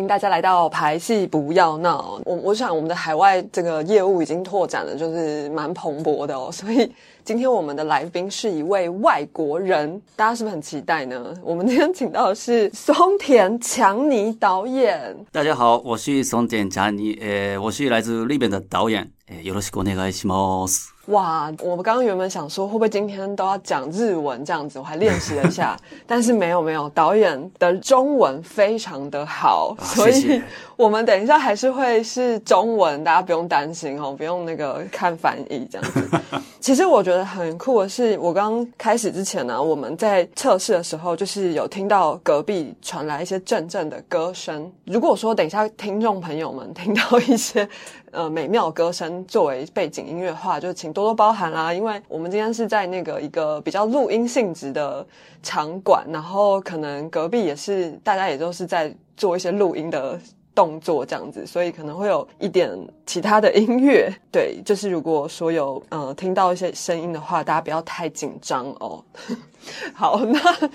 嗨，欢迎大家来到排戏不要闹。我我想我们的海外这个业务已经拓展的，就是蛮蓬勃的哦。所以今天我们的来宾是一位外国人，大家是不是很期待呢？我们今天请到的是松田强尼导演。大家好，我是松田强尼，呃，我是来自日本的导演，呃，よろしくお願いします。 哇，我们刚刚原本想说会不会今天都要讲日文这样子，我还练习了一下，但是没有没有，导演的中文非常的好，所以我们等一下还是会是中文，大家不用担心哦，不用那个看翻译这样子。其实我觉得很酷的是，我刚开始之前呢，我们在测试的时候，就是有听到隔壁传来一些阵阵的歌声。如果说等一下听众朋友们听到一些。呃，美妙歌声作为背景音乐的话，就请多多包涵啦。因为我们今天是在那个一个比较录音性质的场馆，然后可能隔壁也是大家也都是在做一些录音的动作这样子，所以可能会有一点其他的音乐。对，就是如果说有呃听到一些声音的话，大家不要太紧张哦。好，那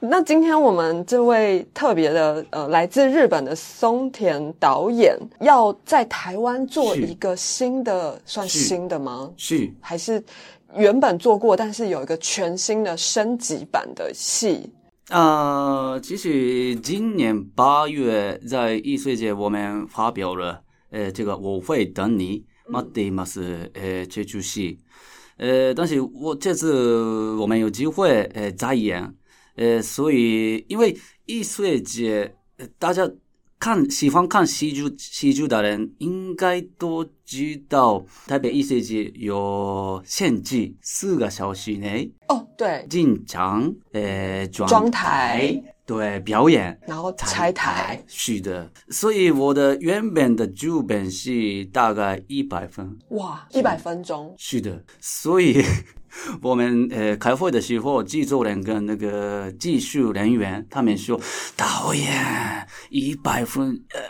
那今天我们这位特别的呃，来自日本的松田导演，要在台湾做一个新的，算新的吗？是还是原本做过，但是有一个全新的升级版的戏？呃，其实今年八月在艺术节我们发表了呃，这个我会等你，待っています呃这出戏。呃，但是我这次我们有机会呃再演，呃，所以因为艺术节，大家看喜欢看戏剧戏剧的人应该都 知道，台北艺术节有限制四个小时内哦，对，进场呃装台。对，表演，然后拆台，是的。所以我的原本的剧本是大概一百分。哇，一百分钟。是的，所以 我们呃开会的时候，制作人跟那个技术人员他们说，导演一百分呃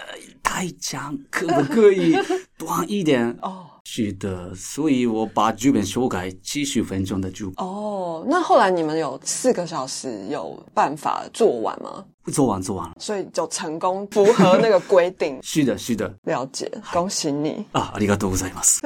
太强，可不可以短一点？哦。是的，所以我把剧本修改七十分钟的剧本。哦，那后来你们有四个小时有办法做完吗？做完做完了，所以就成功符合那个规定。是的，是的，了解，恭喜你啊！ありがとうございます。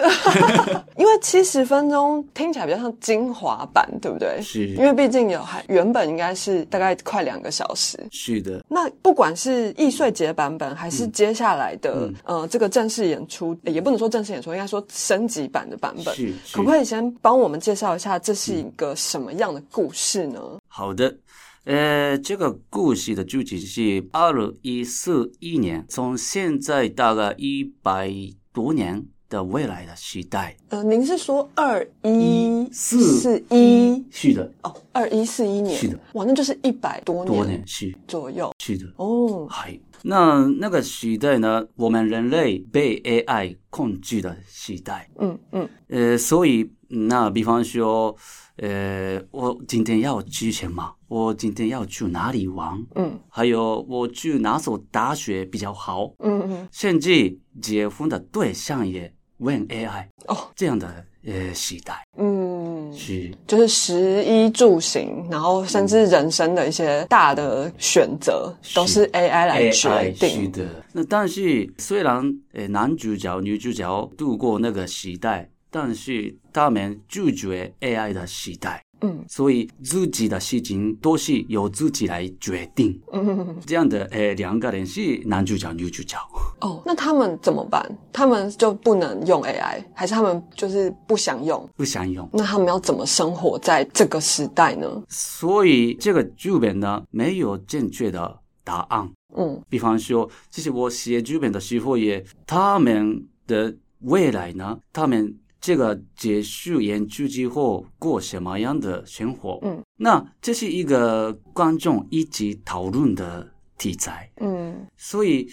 因为七十分钟听起来比较像精华版，对不对？是，因为毕竟有还原本应该是大概快两个小时。是的。那不管是易碎节版本，还是接下来的呃这个正式演出，也不能说正式演出，应该说升级版的版本，可不可以先帮我们介绍一下这是一个什么样的故事呢？好的。 呃，这个故事的剧情是二一四一年，从现在大概一百多年的未来的时代。呃，您是说二一四一？是的。哦，二一四一年。是的。哇，那就是一百多年是左右。是的。哦，嗨，那那个时代呢，我们人类被 AI 控制的时代。嗯嗯。呃，所以那比方说。呃，我今天要去什么？我今天要去哪里玩？嗯，还有我去哪所大学比较好？嗯嗯，甚至结婚的对象也问 AI 哦，这样的呃时代，嗯，是就是食衣住行，然后甚至人生的一些大的选择都是 AI 来决定。是的，那但是虽然呃男主角女主角度过那个时代。但是他们拒绝 AI 的时代，嗯，所以自己的事情都是由自己来决定，嗯，这样的诶，两个人是男主角女主角。哦，那他们怎么办？他们就不能用 AI，还是他们就是不想用？不想用。那他们要怎么生活在这个时代呢？所以这个剧本呢，没有正确的答案。嗯，比方说，其实我写剧本的时候也，他们的未来呢，他们。这个结束演出之后过什么样的生活？嗯，那这是一个观众一起讨论的题材。嗯，所以，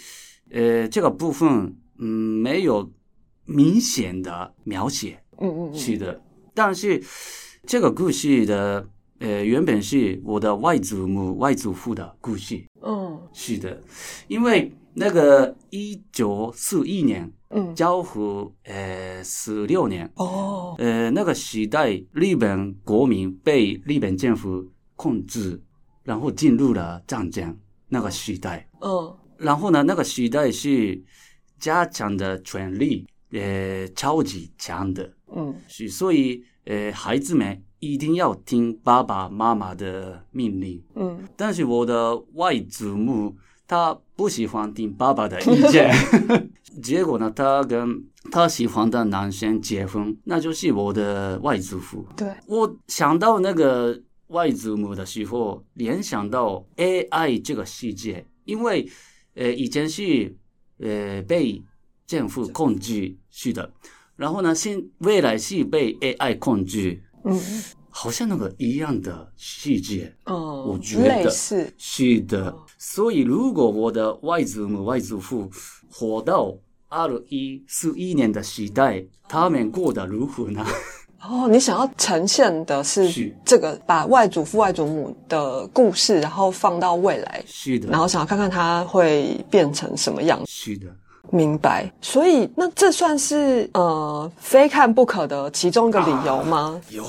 呃，这个部分嗯没有明显的描写。嗯嗯，是的。但是这个故事的呃原本是我的外祖母、外祖父的故事。嗯，是的，因为那个一九四一年。嗯，交和呃十六年哦，呃那个时代日本国民被日本政府控制，然后进入了战争那个时代。哦，然后呢，那个时代是加强的权力，呃，超级强的，嗯，是所以，呃，孩子们一定要听爸爸妈妈的命令，嗯，但是我的外祖母她不喜欢听爸爸的意见，结果呢，她跟她喜欢的男生结婚，那就是我的外祖父，对。我想到那个外祖母的时候，联想到 AI 这个世界，因为。呃，以前是呃被政府控制是的，然后呢，现未来是被 AI 控制，嗯，好像那个一样的细节，哦，我觉得是的。所以，如果我的外祖母、外祖父活到二一四一年的时代，他们过得如何呢？哦，你想要呈现的是这个，把外祖父、外祖母的故事，然后放到未来，是的，然后想要看看他会变成什么样是的，明白。所以，那这算是呃非看不可的其中一个理由吗？有，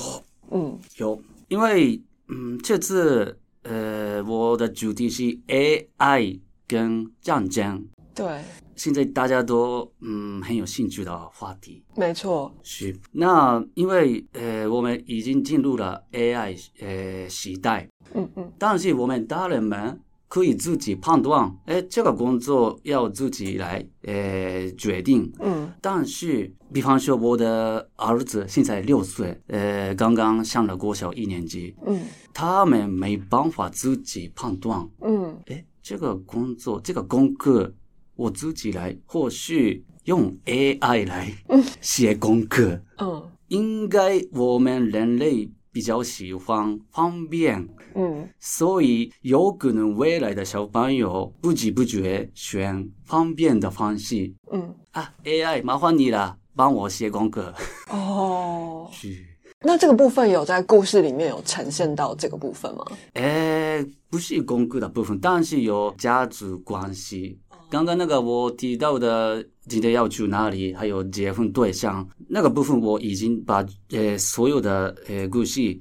嗯，有，因为嗯，这次呃，我的主题是 AI 跟战争，对。现在大家都嗯很有兴趣的话题，没错，是。那因为呃我们已经进入了 AI 呃时代，嗯嗯，但是我们大人们可以自己判断，哎这个工作要自己来呃决定，嗯，但是比方说我的儿子现在六岁，呃刚刚上了国小一年级，嗯，他们没办法自己判断，嗯，哎这个工作这个功课。我自己来，或许用 AI 来写功课。嗯，应该我们人类比较喜欢方便。嗯，所以有可能未来的小朋友不知不觉选方便的方式。嗯啊，AI 麻烦你了，帮我写功课。哦，是。那这个部分有在故事里面有呈现到这个部分吗？诶，不是功课的部分，但是有家族关系。刚刚那个我提到的今天要去哪里，还有结婚对象那个部分，我已经把呃所有的呃故事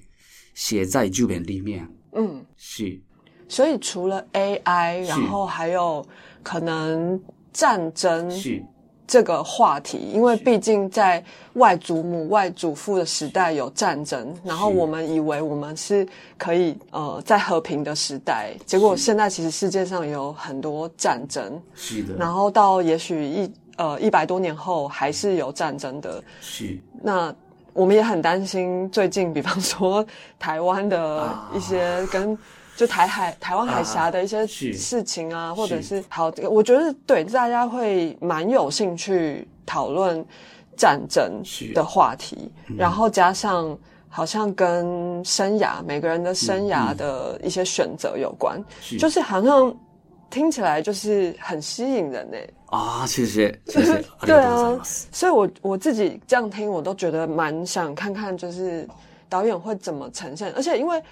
写在剧本里面。嗯，是。所以除了 AI，然后还有可能战争。是。这个话题，因为毕竟在外祖母、外祖父的时代有战争，然后我们以为我们是可以呃在和平的时代，结果现在其实世界上有很多战争，是的。然后到也许一呃一百多年后还是有战争的，是。那我们也很担心，最近比方说台湾的一些跟。就台海、台湾海峡的一些事情啊，或者是好，我觉得对大家会蛮有兴趣讨论战争的话题，然后加上好像跟生涯每个人的生涯的一些选择有关，就是好像听起来就是很吸引人呢。啊，谢谢，谢谢，对啊，所以我我自己这样听，我都觉得蛮想看看，就是导演会怎么呈现，而且因为。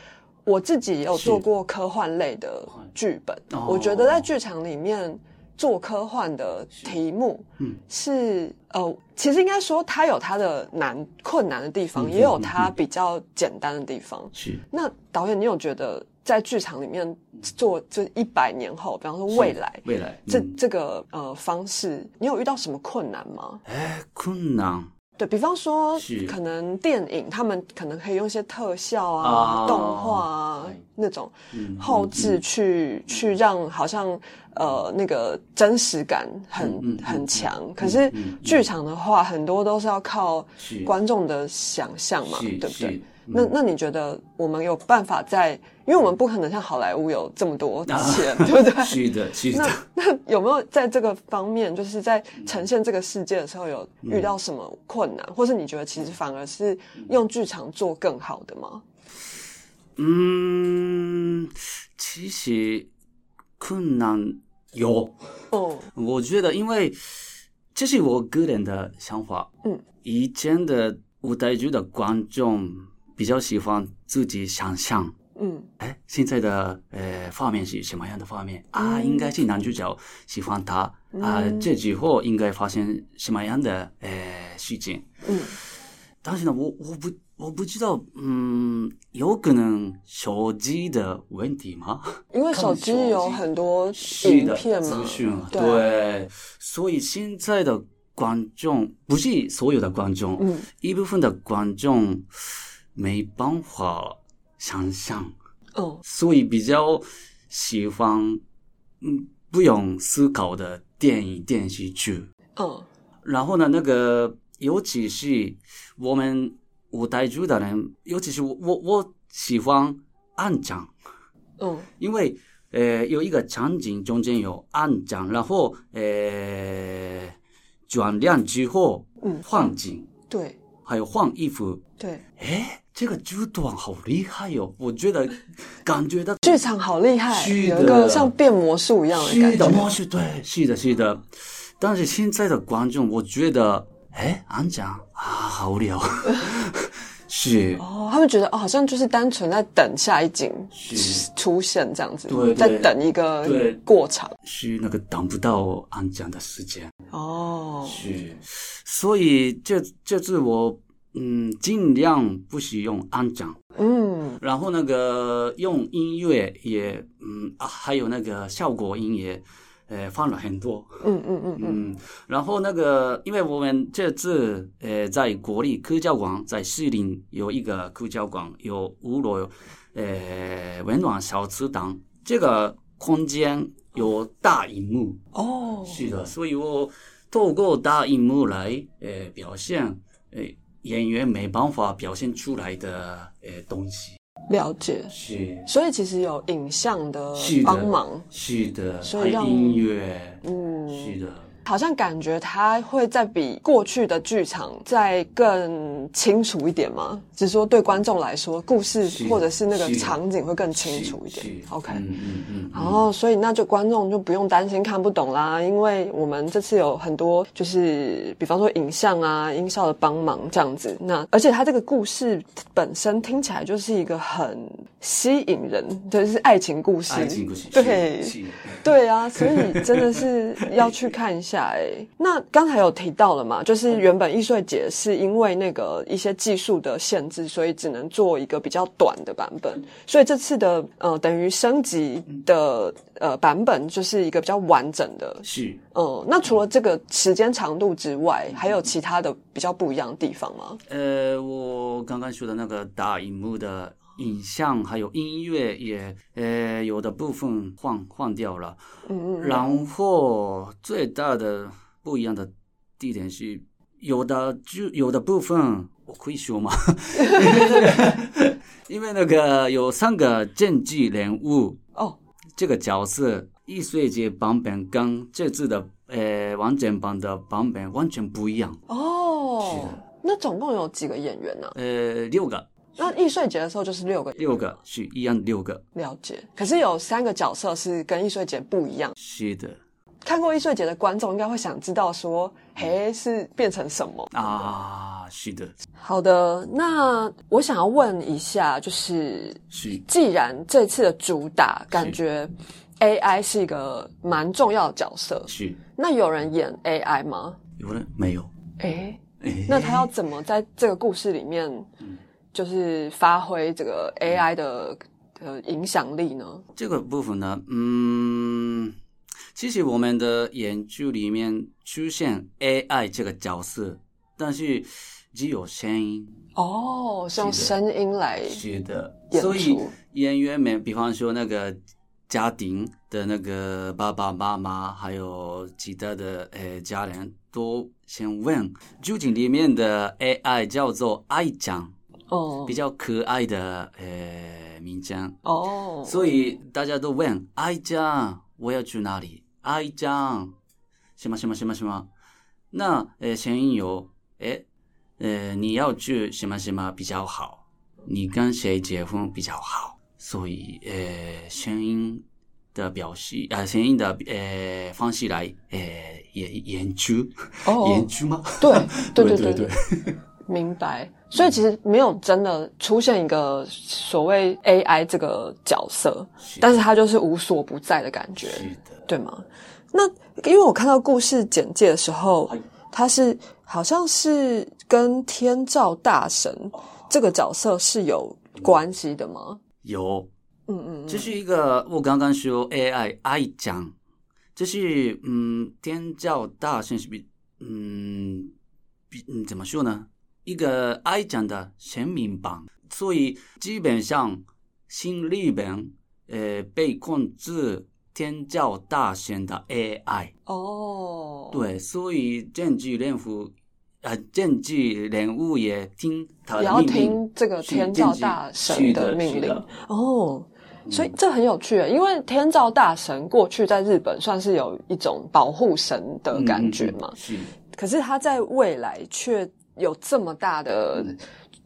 我自己也有做过科幻类的剧本，我觉得在剧场里面做科幻的题目，嗯，是呃，其实应该说它有它的难困难的地方，也有它比较简单的地方。是。那导演，你有觉得在剧场里面做这一百年后，比方说未来，未来这这个呃方式，你有遇到什么困难吗？哎，困难。对比方说，可能电影他们可能可以用一些特效啊、动画啊那种后置去去让好像呃那个真实感很很强。可是剧场的话，很多都是要靠观众的想象嘛，对不对？那那你觉得我们有办法在？因为我们不可能像好莱坞有这么多钱，对不对？是的，是的。那那有没有在这个方面，就是在呈现这个世界的时候，有遇到什么困难，或是你觉得其实反而是用剧场做更好的吗？嗯，其实困难有。哦，我觉得，因为这是我个人的想法。嗯，以前的舞台剧的观众。比较喜欢自己想象，嗯，哎，现在的呃画面是什么样的画面？啊？应该是男主角喜欢他。啊，这之后应该发生什么样的呃事情？嗯，但是呢，我我不我不知道，嗯，有可能手机的问题吗？因为手机有很多影片嘛，资讯对，所以现在的观众不是所有的观众，嗯，一部分的观众没办法想象，哦，所以比较喜欢嗯不用思考的电影电视剧，哦，然后呢，那个。尤其是我们舞台剧的人，尤其是我我我喜欢暗讲，哦，因为呃有一个场景中间有暗讲，然后呃转亮之后，嗯，换景，对，还有换衣服，对，哎，这个剧段好厉害哟！我觉得感觉到剧场好厉害，有一个像变魔术一样的感觉，魔术对，是的，是的。但是现在的观众，我觉得。哎，安讲啊，好无聊，是。哦，他们觉得哦，好像就是单纯在等下一景出现这样子，对，在等一个过场，是那个等不到安讲的时间。哦，是，所以这这次我嗯尽量不使用安讲，嗯，然后那个用音乐也嗯啊，还有那个效果音也。呃，放了很多，嗯嗯嗯嗯，然后那个，因为我们这次呃在国立科教馆，在士林有一个科教馆，有五楼，呃，温暖小池塘，这个空间有大荧幕哦，是的，所以我透过大荧幕来呃表现，呃演员没办法表现出来的呃东西。了解，是，所以其实有影像的帮忙，是的，所以让音乐，嗯，是的。好像感觉它会再比过去的剧场再更清楚一点吗？只是说对观众来说，故事或者是那个场景会更清楚一点。OK，嗯嗯嗯。然后，所以那就观众就不用担心看不懂啦，因为我们这次有很多就是比方说影像啊、音效的帮忙这样子。那而且它这个故事本身听起来就是一个很吸引人，就是爱情故事。爱情故事。对，对啊，所以真的是要去看一下。哎，那刚才有提到了嘛，就是原本易碎节是因为那个一些技术的限制，所以只能做一个比较短的版本。所以这次的呃，等于升级的呃版本就是一个比较完整的。是，嗯，那除了这个时间长度之外，还有其他的比较不一样的地方吗？呃，我刚刚说的那个大荧幕的。影像还有音乐也，呃，有的部分换换掉了。嗯嗯。然后最大的不一样的地点是，有的就有的部分我可以说吗？因为那个有三个政治人物哦，这个角色易碎节版本跟这次的呃完整版的版本完全不一样。哦。那总共有几个演员呢？呃，六个。那易碎节的时候就是六个，六个是一样六个。了解，可是有三个角色是跟易碎节不一样。是的，看过易碎节的观众应该会想知道说，嘿，是变成什么啊？是的。好的，那我想要问一下，就是是，既然这次的主打感觉 AI 是一个蛮重要的角色，是，那有人演 AI 吗？有人没有？哎，那他要怎么在这个故事里面？就是发挥这个 AI 的呃影响力呢？这个部分呢，嗯，其实我们的研究里面出现 AI 这个角色，但是只有声音哦，用声音来是的，所以演员们，比方说那个家庭的那个爸爸妈妈，还有其他的呃家人，都先问究竟里面的 AI 叫做爱讲。哦，比较可爱的呃名称哦，所以大家都问爱酱我要去哪里？爱酱什么什么什么什么？那呃声音有哎呃你要去什么什么比较好？你跟谁结婚比较好？所以呃声音的表示啊声音的呃方式来呃研研究研究吗？对对对 对对。明白，所以其实没有真的出现一个所谓 AI 这个角色，但是它就是无所不在的感觉，对吗？那因为我看到故事简介的时候，他是好像是跟天照大神这个角色是有关系的吗？有，嗯嗯，这是一个我刚刚说 AI 爱讲，这是嗯天照大神是比嗯比嗯怎么说呢？一个爱讲的全民榜，所以基本上新日本呃被控制。天教大神的 AI 哦，对，所以政治人物，呃，政治人物也听他的要听这个天照大神的命令。哦，所以这很有趣，因为天照大神过去在日本算是有一种保护神的感觉嘛，是，可是他在未来却有这么大的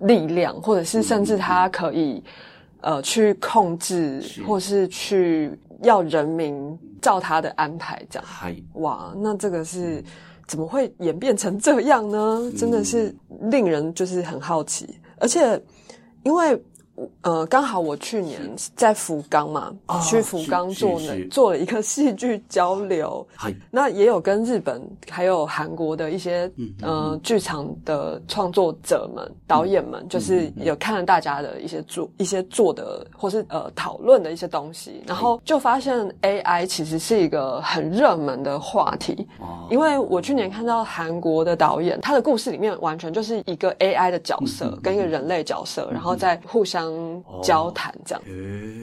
力量，或者是甚至他可以呃去控制，或是去。要人民照他的安排这样，哇，那这个是怎么会演变成这样呢？真的是令人就是很好奇，而且因为。呃，刚好我去年在福冈嘛，去福冈做呢，做了一个 戏剧交流。那也有跟日本还有韩国的一些呃剧场的创作者们、导演们，就是有看了大家的一些做一些做的或是呃讨论的一些东西，然后就发现 AI 其实是一个很热门的话题。因为我去年看到韩国的导演，他的故事里面完全就是一个 AI 的角色跟一个人类角色，然后在互相。交谈这样，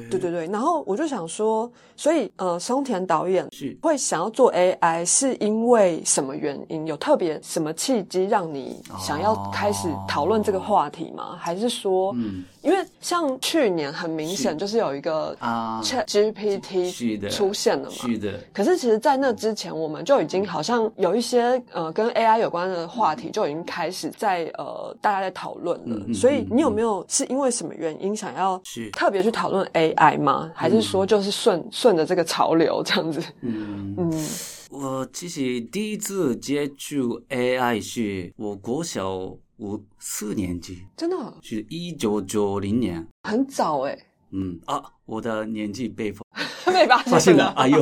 对对对，然后我就想说，所以呃，松田导演会想要做 AI，是因为什么原因？有特别什么契机让你想要开始讨论这个话题吗？还是说，嗯，因为像去年很明显就是有一个啊。Chat GPT 出现了嘛，是的。可是其实，在那之前，我们就已经好像有一些呃跟 AI 有关的话题就已经开始在呃大家在讨论了。所以你有没有是因为什么原因？想要特别去讨论 AI 吗？还是说就是顺顺着这个潮流这样子？嗯。嗯，我其实第一次接触 AI 是我国小五四年级，真的？是一九九零年，很早哎。嗯啊，我的年纪被 被发现了，哎呦，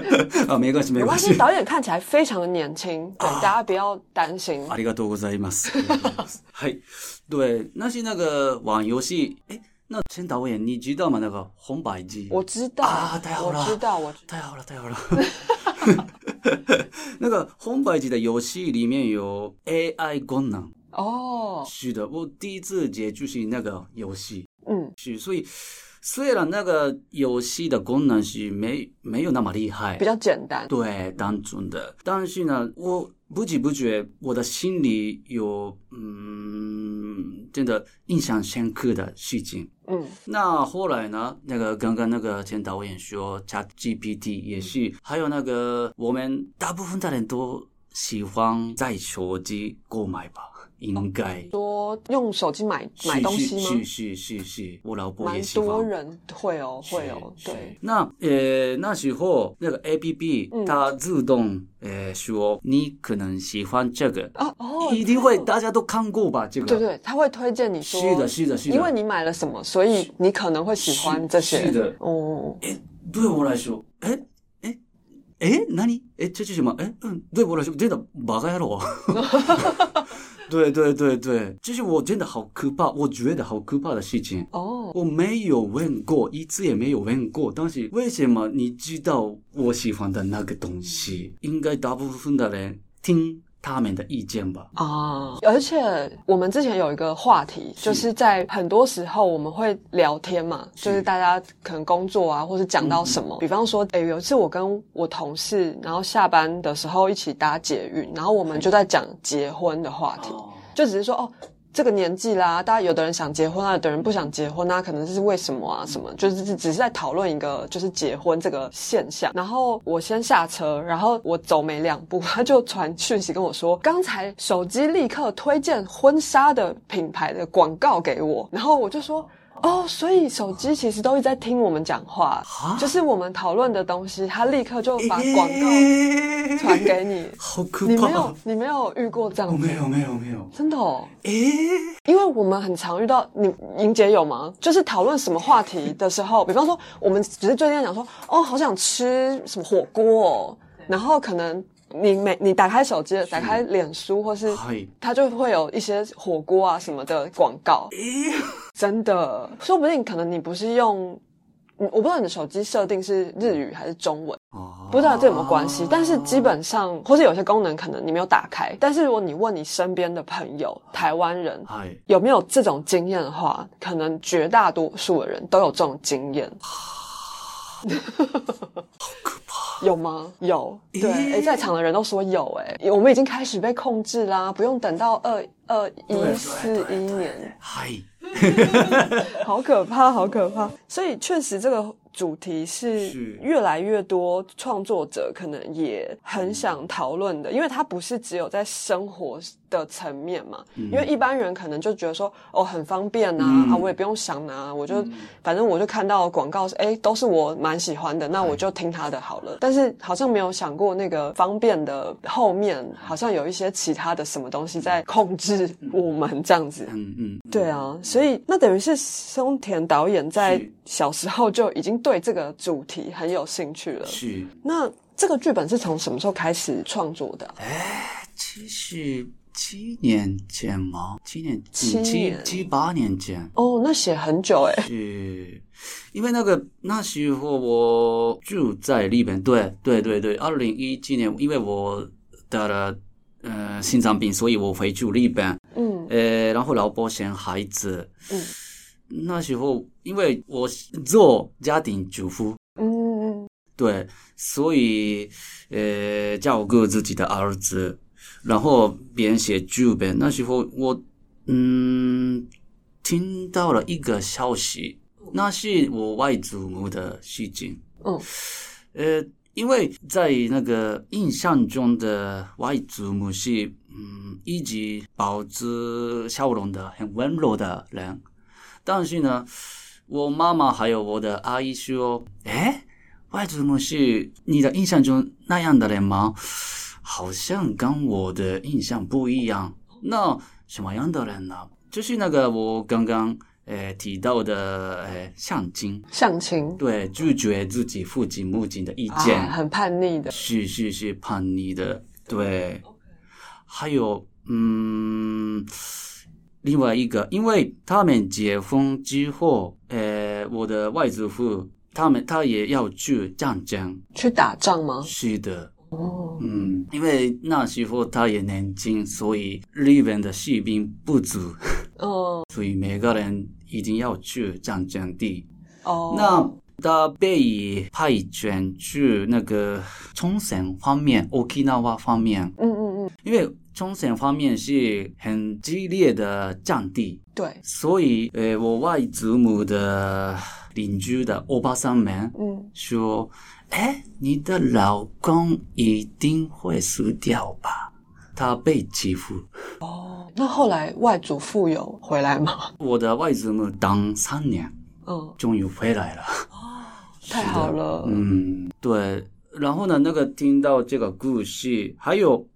啊，没关系，没关系。导演看起来非常的年轻，对，大家不要担心。ありがとうございます。はい。对，那是那个玩游戏。哎，那陈导演，你知道吗？那个红白机？我知道啊，太好了，我知道，我太好了，太好了。那个红白机的游戏里面有 AI 功能哦。是的，我第一次接触是那个游戏。嗯，是，所以 虽然那个游戏的功能是没没有那么厉害，比较简单，对，单纯的，但是呢，我不知不觉我的心里有嗯，真的印象深刻的事情。嗯，那后来呢，那个刚刚那个前导演说，ChatGPT 也是，还有那个我们大部分的人都喜欢在手机购买吧。应该多用手机买买东西吗？是是是是，我老婆也喜欢。多人会哦，会哦，对。那呃那时候那个 A P P 它自动呃说你可能喜欢这个哦哦，一定会大家都看过吧？这个对对，他会推荐你说是的，是的，是的，因为你买了什么，所以你可能会喜欢这些。是的哦。哎，对我来说，哎哎哎，那你哎这是什么？哎嗯，对我来说真的バカ野郎。对对对对，这是我真的好可怕，我觉得好可怕的事情。哦，我没有问过，一次也没有问过。但是为什么你知道我喜欢的那个东西？应该大部分的人听。他们的意见吧。啊，而且我们之前有一个话题，就是在很多时候我们会聊天嘛，就是大家可能工作啊，或是讲到什么，比方说，哎，有一次我跟我同事，然后下班的时候一起搭捷运，然后我们就在讲结婚的话题，就只是说哦。这个年纪啦，大家有的人想结婚啊，有的人不想结婚啊，可能是为什么啊？什么就是只是在讨论一个就是结婚这个现象。然后我先下车，然后我走没两步，他就传讯息跟我说，刚才手机立刻推荐婚纱的品牌的广告给我，然后我就说。哦，所以手机其实都一直在听我们讲话，就是我们讨论的东西，它立刻就把广告传给你。好可怕！你没有，你没有遇过这样？没有，没有，没有，真的哦。诶，因为我们很常遇到，你莹姐有吗？就是讨论什么话题的时候，比方说，我们只是最近讲说，哦，好想吃什么火锅，哦，然后可能。你每你打开手机，打开脸书，或是它就会有一些火锅啊什么的广告。真的，说不定可能你不是用。我不知道你的手机设定是日语还是中文，不知道这有没有关系。但是基本上，或是有些功能可能你没有打开。但是如果你问你身边的朋友，台湾人有没有这种经验的话，可能绝大多数的人都有这种经验。好可怕，有吗？有，对，哎，在场的人都说有，哎，我们已经开始被控制啦，不用等到二二一四一年。嗨。好可怕，好可怕！所以确实，这个主题是越来越多创作者可能也很想讨论的，因为它不是只有在生活。的层面嘛，因为一般人可能就觉得说哦很方便呐啊，我也不用想拿，我就反正我就看到广告是哎都是我蛮喜欢的，那我就听他的好了。但是好像没有想过那个方便的后面好像有一些其他的什么东西在控制我们这样子。嗯嗯，对啊，所以那等于是松田导演在小时候就已经对这个主题很有兴趣了。是，那这个剧本是从什么时候开始创作的？哎，其实。七年前吗？七年，七七七八年前。哦，那写很久哎。是，因为那个那时候我住在日本，对对对对。二零一七年，因为我得了呃心脏病，所以我回去日本。嗯。呃，然后老婆生孩子。嗯。那时候，因为我做家庭主妇。嗯。对，所以呃照顾自己的儿子。然后编写剧本，那时候我嗯听到了一个消息，那是我外祖母的事情。嗯，呃，因为在那个印象中的外祖母是嗯一直保持笑容的、很温柔的人，但是呢，我妈妈还有我的阿姨说：“哎，外祖母是你的印象中那样的人吗？”好像跟我的印象不一样。那什么样的人呢？就是那个我刚刚诶提到的诶相亲，相亲对拒绝自己父亲母亲的意见，很叛逆的，是是是叛逆的。对，还有嗯，另外一个，因为他们结婚之后，呃，我的外祖父他们他也要去战争，去打仗吗？是的。哦，嗯，因为那时候他也年轻，所以日本的士兵不足，哦，所以每个人一定要去战争地。哦，那他被派遣去那个冲绳方面，Okinawa 方面。嗯嗯嗯，因为冲绳方面是很激烈的战地，对，所以呃，我外祖母的邻居的欧巴桑们，嗯，说。哎，你的老公一定会死掉吧？他被欺负。哦，那后来外祖父有回来吗？我的外祖母当三年，嗯，终于回来了。哦，太好了。嗯，对。然后呢，那个听到这个故事，还有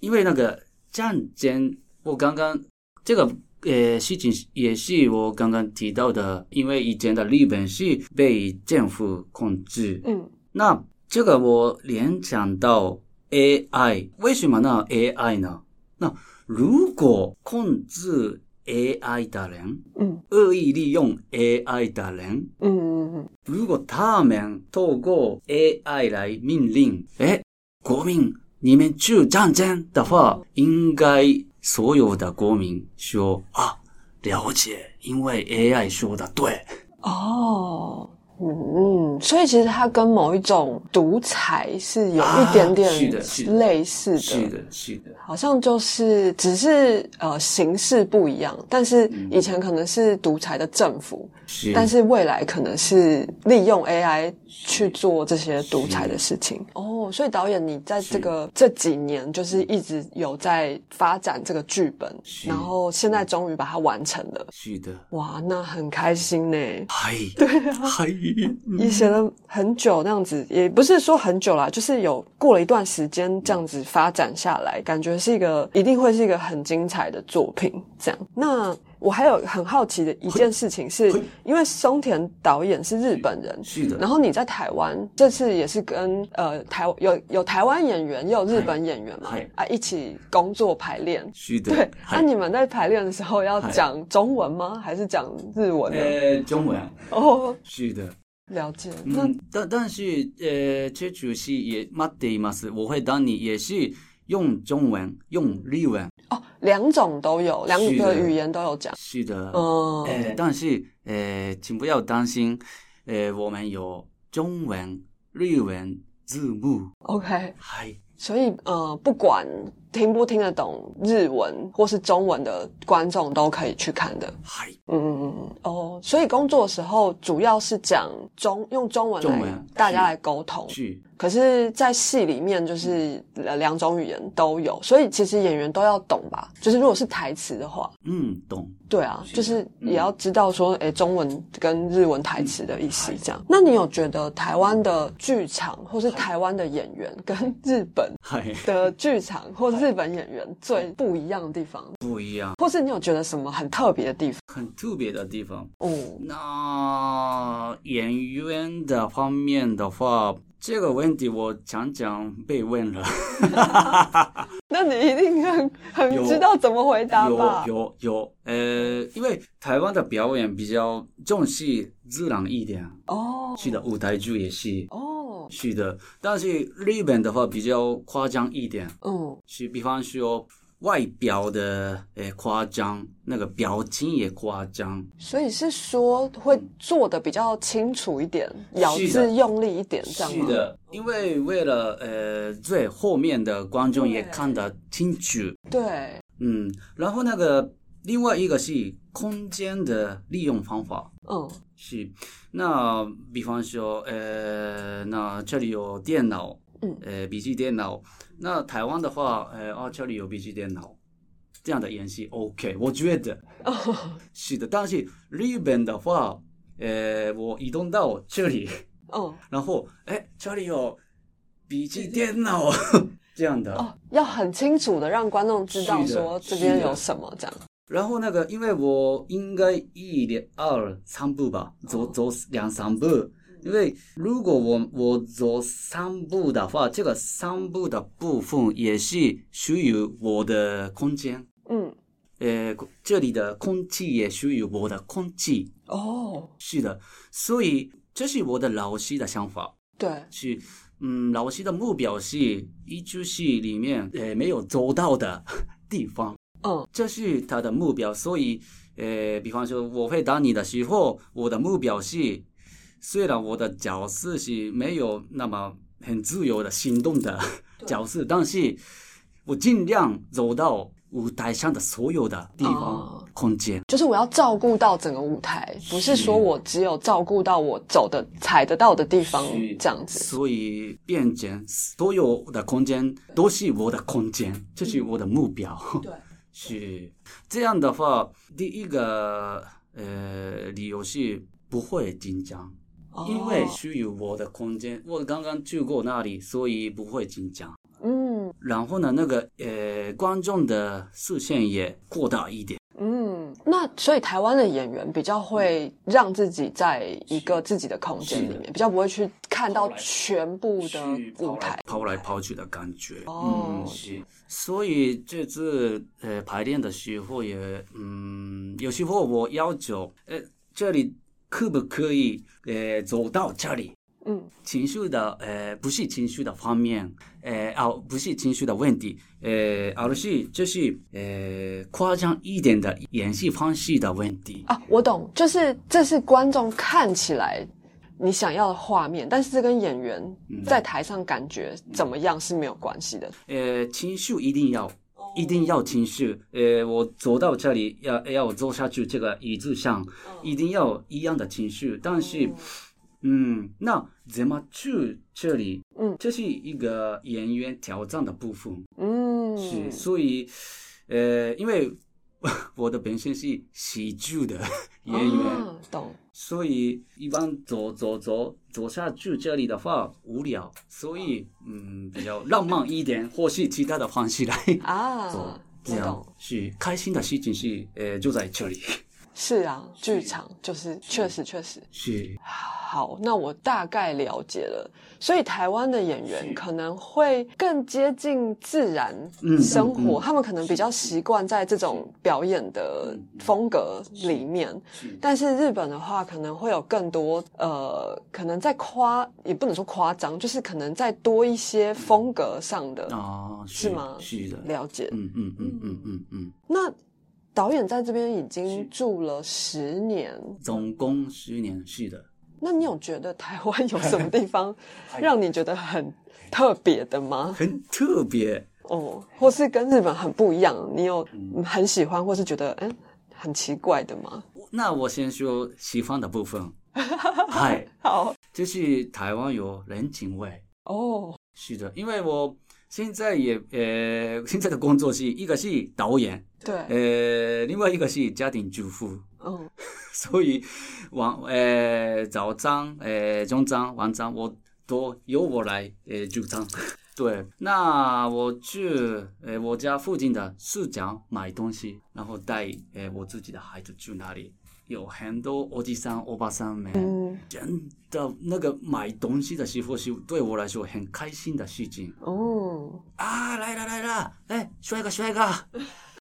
因为那个战争，我刚刚这个呃事情也是我刚刚提到的，因为以前的日本是被政府控制。嗯。那这个我联想到 AI，为什么呢？AI 呢？那如果控制 AI 的人，嗯，恶意利用 AI 的人，嗯嗯嗯，如果他们透过 AI 来命令，哎，国民你们去战争的话，应该所有的国民说啊，了解，因为 AI 说的对。哦。嗯，所以其实它跟某一种独裁是有一点点类似的，是的，是的，好像就是只是呃形式不一样，但是以前可能是独裁的政府，但是未来可能是利用 AI 去做这些独裁的事情。哦，所以导演你在这个这几年就是一直有在发展这个剧本，然后现在终于把它完成了。是的，哇，那很开心呢。嗨，对啊，嗨。也写了很久那样子，也不是说很久啦，就是有过了一段时间这样子发展下来，感觉是一个一定会是一个很精彩的作品。这样，那我还有很好奇的一件事情，是因为松田导演是日本人，是的。然后你在台湾这次也是跟呃台有有台湾演员，也有日本演员嘛，啊一起工作排练，是的。对，那你们在排练的时候要讲中文吗？还是讲日文？呃，中文。哦，是的。了解。嗯，但但是呃，这出戏也待っています。我会当你也是用中文，用日文。 哦，两种都有，两个语言都有讲。是的。嗯。呃，但是呃，请不要担心，呃，我们有中文、日文字幕。OK。嗨。所以呃，不管。听不听得懂日文或是中文的观众都可以去看的。嗨，嗯嗯嗯哦，所以工作的时候主要是讲中用中文来大家来沟通。可是，在戏里面就是两种语言都有，所以其实演员都要懂吧？就是如果是台词的话，嗯，懂。对啊，就是也要知道说，哎，中文跟日文台词的意思这样。那你有觉得台湾的剧场或是台湾的演员跟日本 的剧场或日本演员最不一样的地方，不一样，或是你有觉得什么很特别的地方？很特别的地方哦。那演员的方面的话，这个问题我常常被问了。那你一定很很知道怎么回答吧？有有有，呃，因为台湾的表演比较重视自然一点哦，是的，舞台剧也是哦。是的，但是日本的话比较夸张一点，嗯，是比方说外表的诶夸张，那个表情也夸张，所以是说会做的比较清楚一点，咬字用力一点，这样是的，因为为了呃最后面的观众也看得清楚，对，嗯，然后那个另外一个是空间的利用方法，嗯。是，那比方说，呃，那这里有电脑，嗯，呃，笔记电脑。那台湾的话，呃，哦，这里有笔记电脑，这样的演习 OK，我觉得哦，是的。但是日本的话，呃，我移动到这里，哦，然后，哎，这里有笔记电脑，这样的，哦，要很清楚的让观众知道说这边有什么这样。然后那个，因为我应该一、两、二、三步吧，走走两三步。因为如果我我走三步的话，这个三步的部分也是属于我的空间。嗯，呃，这里的空气也属于我的空气。哦，是的，所以这是我的老师的想法。对，是，嗯，老师的目标是一出戏里面呃没有走到的 地方。嗯，这是他的目标，所以，呃，比方说我会打你的时候，我的目标是，虽然我的角色是没有那么很自由的行动的角色，但是我尽量走到舞台上的所有的地方空间，就是我要照顾到整个舞台，不是说我只有照顾到我走的踩得到的地方这样子。所以，变成所有的空间都是我的空间，这是我的目标。对。是这样的话，第一个呃理由是不会紧张，因为属于我的空间，我刚刚去过那里，所以不会紧张。嗯，然后呢，那个呃观众的视线也扩大一点。嗯，那所以台湾的演员比较会让自己在一个自己的空间里面，比较不会去看到全部的舞台，跑来跑去的感觉。哦，是，所以这次呃排练的时候也，嗯，有时候我要求，呃，这里可不可以呃走到这里？嗯，情绪的呃不是情绪的方面，呃哦不是情绪的问题，呃而是就是呃夸张一点的演戏方式的问题啊，我懂，就是这是观众看起来你想要的画面，但是这跟演员在台上感觉怎么样是没有关系的。呃，情绪一定要一定要情绪，呃我走到这里要要坐下去这个椅子上，一定要一样的情绪，但是。嗯，那怎么去这里？嗯，这是一个演员挑战的部分。嗯，是，所以，呃，因为我的本身是喜剧的演员，懂。所以一般走走走走下去这里的话无聊，所以嗯，比较浪漫一点，或是其他的方式来啊。这样是开心的事情是呃就在这里。是啊，剧场就是确实确实是好。那我大概了解了，所以台湾的演员可能会更接近自然生活，他们可能比较习惯在这种表演的风格里面。但是日本的话，可能会有更多呃，可能在夸也不能说夸张，就是可能再多一些风格上的啊，是吗？是的，了解。嗯嗯嗯嗯嗯嗯。那。导演在这边已经住了十年，总共十年，是的。那你有觉得台湾有什么地方 让你觉得很特别的吗？很特别哦，或是跟日本很不一样？你有很喜欢，或是觉得嗯很奇怪的吗？那我先说喜欢的部分。嗨，好，就是台湾有人情味哦。是的，因为我。现在也呃，现在的工作是一个是导演，对，呃，另外一个是家庭主妇，哦，所以晚呃早上呃中餐晚餐我都由我来呃主张，对，那我去呃我家附近的市场买东西，然后带呃我自己的孩子去那里。有很多欧吉桑、欧巴桑们，真的那个买东西的时候是对我来说很开心的事情。哦，啊，来了来了，哎，帅哥帅哥，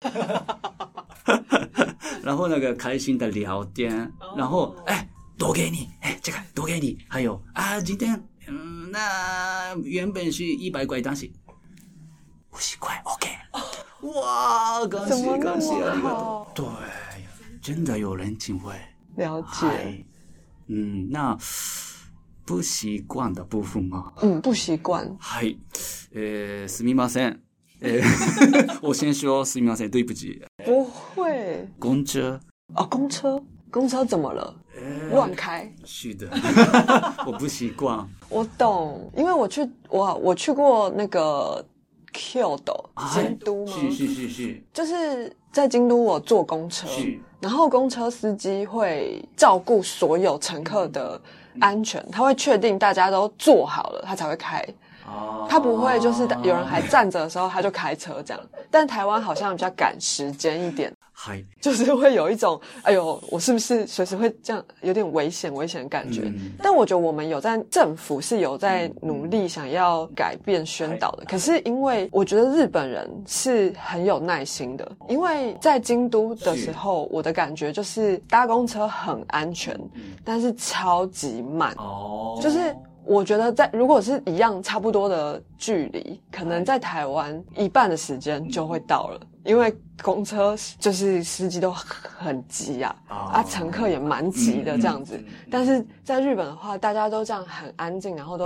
然后那个开心的聊天，然后哎，多给你，哎，这个多给你，还有啊，今天嗯，那原本是一百块，但是五十块，OK，哇，感谢感谢啊，对。真的有人情味，了解。嗯，那不习惯的部分吗？嗯，不习惯。嗨，呃，すみません。呃，我先说すみません，对不起。不会。公车。哦，公车，公车怎么了？乱开。是的，我不习惯。我懂，因为我去，我我去过那个 的京都吗？是是是是，就是在京都，我坐公车。然后公车司机会照顾所有乘客的安全，他会确定大家都坐好了，他才会开。哦，他不会就是有人还站着的时候他就开车这样。但台湾好像比较赶时间一点。嗨，就是会有一种，哎呦，我是不是随时会这样，有点危险危险的感觉。但我觉得我们有在政府是有在努力想要改变宣导的。可是因为我觉得日本人是很有耐心的，因为在京都的时候，我的感觉就是搭公车很安全，但是超级慢。哦，就是。我觉得在如果是一样差不多的距离，可能在台湾一半的时间就会到了，因为公车就是司机都很急啊，啊，乘客也蛮急的这样子。但是在日本的话，大家都这样很安静，然后都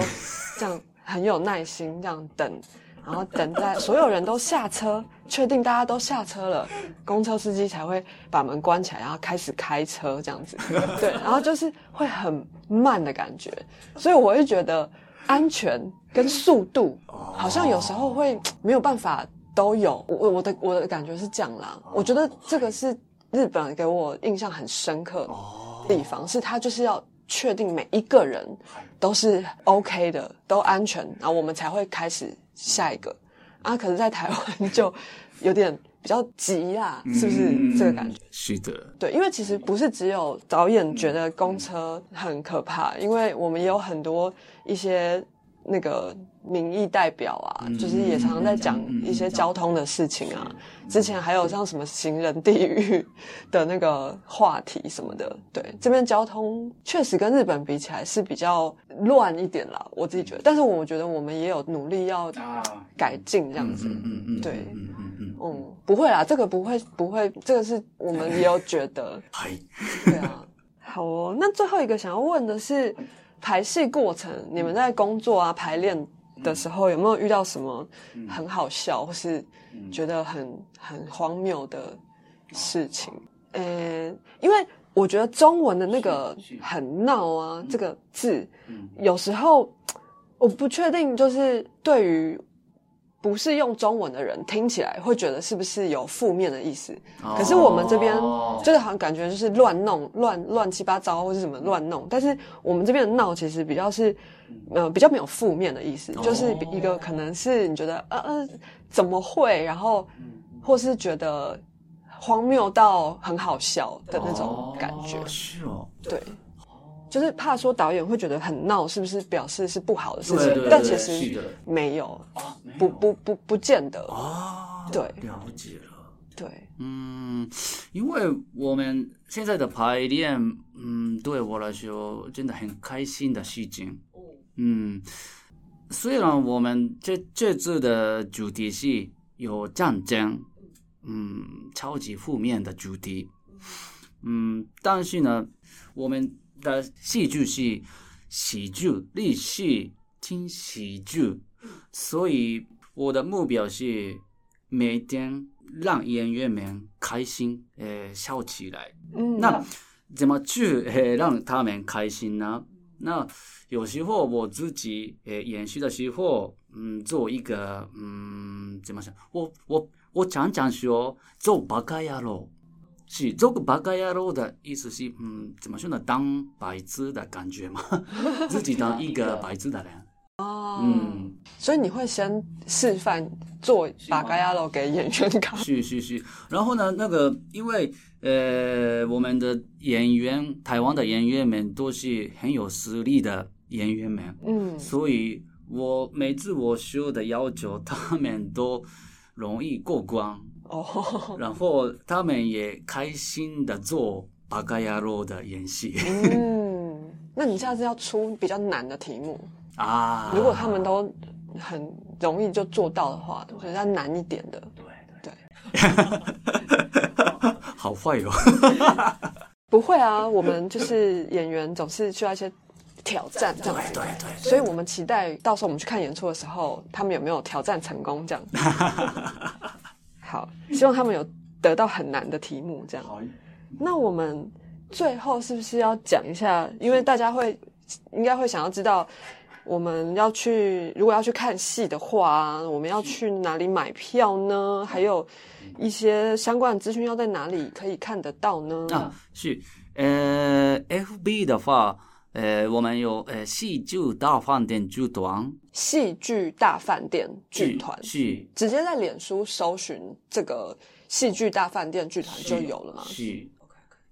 这样很有耐心这样等。然后等在所有人都下车，确定大家都下车了，公车司机才会把门关起来，然后开始开车这样子。对，然后就是会很慢的感觉，所以我会觉得安全跟速度好像有时候会没有办法都有。我我的我的感觉是这样啦，我觉得这个是日本给我印象很深刻的地方，是他就是要确定每一个人都是 OK 的，都安全，然后我们才会开始。下一个啊，可是，在台湾就有点比较急啊，是不是这个感觉？是的，对，因为其实不是只有导演觉得公车很可怕，因为我们也有很多一些。那个民意代表啊，就是也常常在讲一些交通的事情啊。之前还有像什么行人地狱 的那个话题什么的。对，这边交通确实跟日本比起来是比较乱一点啦，我自己觉得。但是我觉得我们也有努力要改进这样子。嗯嗯嗯，对，嗯嗯嗯，嗯，不会啦，这个不会不会，这个是我们也有觉得。对啊，好哦。那最后一个想要问的是。排戏过程，你们在工作啊排练的时候，有没有遇到什么很好笑或是觉得很很荒谬的事情？呃，因为我觉得中文的那个“很闹”啊这个字，有时候我不确定，就是对于。不是用中文的人听起来会觉得是不是有负面的意思？可是我们这边就是好像感觉就是乱弄、乱乱七八糟或是什么乱弄。但是我们这边的闹其实比较是呃比较没有负面的意思，就是一个可能是你觉得呃呃怎么会，然后或是觉得荒谬到很好笑的那种感觉。是哦，对，就是怕说导演会觉得很闹，是不是表示是不好的事情？但其实没有，不不不不见得啊。对，了解了。对，嗯，因为我们现在的排练，嗯，对我来说真的很开心的事情。嗯，虽然我们这这次的主题是有战争，嗯，超级负面的主题，嗯，但是呢，我们的戏剧是喜剧、历史、听喜剧，所以我的目标是每天。让演员们开心，呃，笑起来。嗯，那怎么去呃让他们开心呢？那有时候我自己呃演戏的时候，嗯，做一个嗯怎么讲？我我我常常说做八嘎呀喽，是做个八嘎呀喽的意思是嗯怎么说呢？当白痴的感觉嘛，自己当一个白痴的人。哦，嗯，所以你会先示范做八嘎亚罗给演员看，是是是。然后呢，那个因为呃，我们的演员，台湾的演员们都是很有实力的演员们，嗯，所以我每次我修的要求，他们都容易过关哦，然后他们也开心的做巴嘎亚罗的演戏。嗯，那你下次要出比较难的题目。啊！如果他们都很容易就做到的话，我觉得要难一点的。对对，好坏哟！不会啊，我们就是演员，总是需要一些挑战，这样对对对。所以我们期待到时候我们去看演出的时候，他们有没有挑战成功？这样。好，希望他们有得到很难的题目。这样。那我们最后是不是要讲一下？因为大家会应该会想要知道。我们要去，如果要去看戏的话，我们要去哪里买票呢？还有一些相关的资讯要在哪里可以看得到呢？啊，是，呃，FB 的话，呃，我们有呃戏剧大饭店剧团，戏剧大饭店剧团是直接在脸书搜寻这个戏剧大饭店剧团就有了吗？是，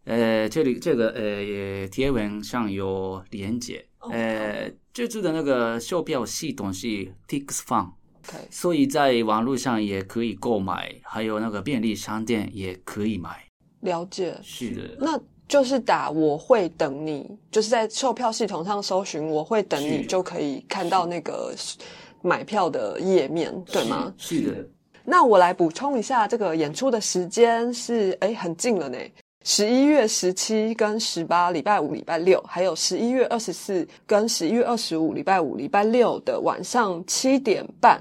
呃，这里这个呃贴文上有连接，呃。这次的那个售票系统是 Tix Fun，所以在网络上也可以购买，还有那个便利商店也可以买。了解，是的，那就是打我会等你，就是在售票系统上搜寻我会等你，就可以看到那个买票的页面，对吗？是的。那我来补充一下，这个演出的时间是哎很近了呢。十一月十七跟十八，礼拜五、礼拜六，还有十一月二十四跟十一月二十五，礼拜五、礼拜六的晚上七点半。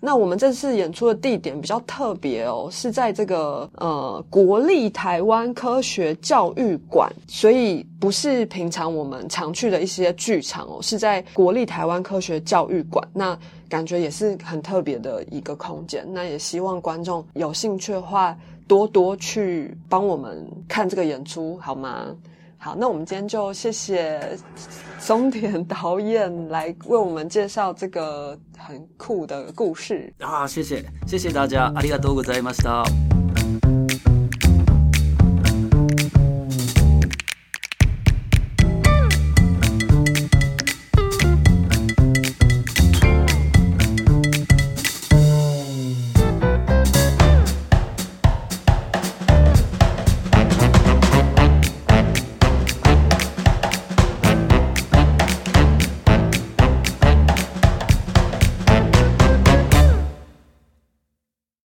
那我们这次演出的地点比较特别哦，是在这个呃国立台湾科学教育馆，所以不是平常我们常去的一些剧场哦，是在国立台湾科学教育馆。那感觉也是很特别的一个空间。那也希望观众有兴趣的话。多多去帮我们看这个演出好吗？好，那我们今天就谢谢松田导演来为我们介绍这个很酷的故事啊！谢谢，谢谢大家，ありがとうございました。